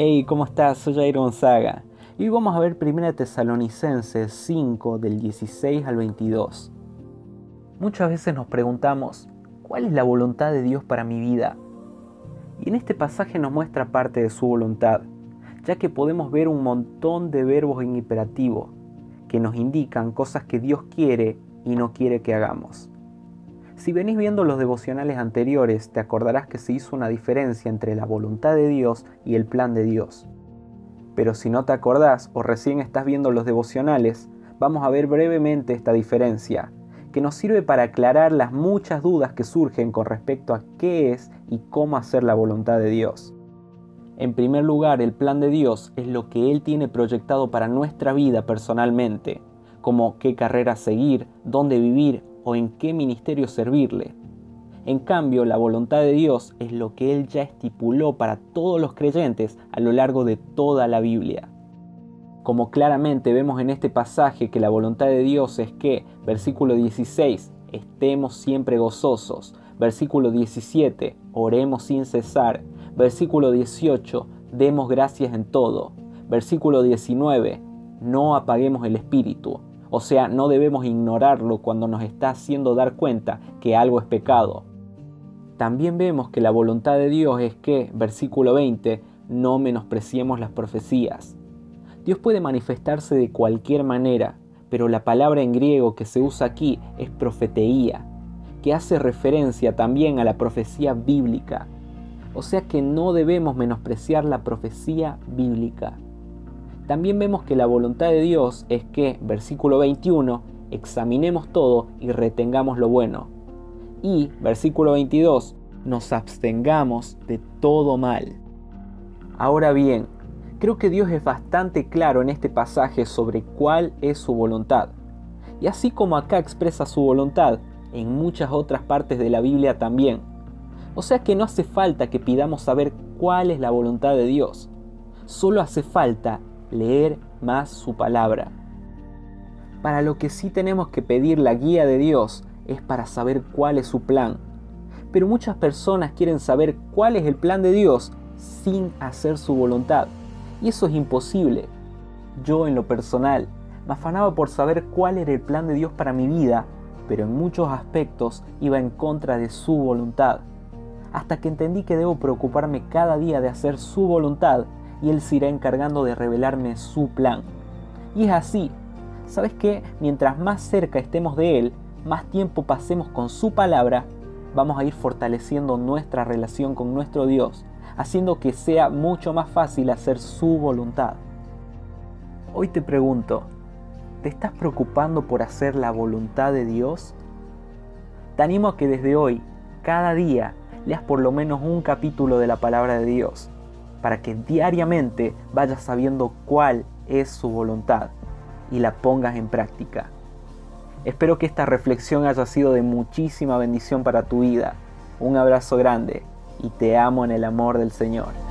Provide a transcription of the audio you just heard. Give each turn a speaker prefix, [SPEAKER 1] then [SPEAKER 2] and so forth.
[SPEAKER 1] Hey, ¿cómo estás? Soy Jair Gonzaga. Y hoy vamos a ver 1 Tesalonicenses 5 del 16 al 22. Muchas veces nos preguntamos, ¿cuál es la voluntad de Dios para mi vida? Y en este pasaje nos muestra parte de su voluntad, ya que podemos ver un montón de verbos en imperativo que nos indican cosas que Dios quiere y no quiere que hagamos. Si venís viendo los devocionales anteriores, te acordarás que se hizo una diferencia entre la voluntad de Dios y el plan de Dios. Pero si no te acordás o recién estás viendo los devocionales, vamos a ver brevemente esta diferencia, que nos sirve para aclarar las muchas dudas que surgen con respecto a qué es y cómo hacer la voluntad de Dios. En primer lugar, el plan de Dios es lo que Él tiene proyectado para nuestra vida personalmente, como qué carrera seguir, dónde vivir o en qué ministerio servirle. En cambio, la voluntad de Dios es lo que Él ya estipuló para todos los creyentes a lo largo de toda la Biblia. Como claramente vemos en este pasaje que la voluntad de Dios es que, versículo 16, estemos siempre gozosos, versículo 17, oremos sin cesar, versículo 18, demos gracias en todo, versículo 19, no apaguemos el espíritu, o sea, no debemos ignorarlo cuando nos está haciendo dar cuenta que algo es pecado. También vemos que la voluntad de Dios es que, versículo 20, no menospreciemos las profecías. Dios puede manifestarse de cualquier manera, pero la palabra en griego que se usa aquí es profeteía, que hace referencia también a la profecía bíblica. O sea que no debemos menospreciar la profecía bíblica. También vemos que la voluntad de Dios es que, versículo 21, examinemos todo y retengamos lo bueno. Y, versículo 22, nos abstengamos de todo mal. Ahora bien, creo que Dios es bastante claro en este pasaje sobre cuál es su voluntad. Y así como acá expresa su voluntad, en muchas otras partes de la Biblia también. O sea que no hace falta que pidamos saber cuál es la voluntad de Dios. Solo hace falta leer más su palabra. Para lo que sí tenemos que pedir la guía de Dios es para saber cuál es su plan. Pero muchas personas quieren saber cuál es el plan de Dios sin hacer su voluntad. Y eso es imposible. Yo en lo personal me afanaba por saber cuál era el plan de Dios para mi vida, pero en muchos aspectos iba en contra de su voluntad. Hasta que entendí que debo preocuparme cada día de hacer su voluntad y Él se irá encargando de revelarme su plan. Y es así. ¿Sabes qué? Mientras más cerca estemos de Él, más tiempo pasemos con su palabra, vamos a ir fortaleciendo nuestra relación con nuestro Dios, haciendo que sea mucho más fácil hacer su voluntad. Hoy te pregunto, ¿te estás preocupando por hacer la voluntad de Dios? Te animo a que desde hoy, cada día, leas por lo menos un capítulo de la palabra de Dios para que diariamente vayas sabiendo cuál es su voluntad y la pongas en práctica. Espero que esta reflexión haya sido de muchísima bendición para tu vida. Un abrazo grande y te amo en el amor del Señor.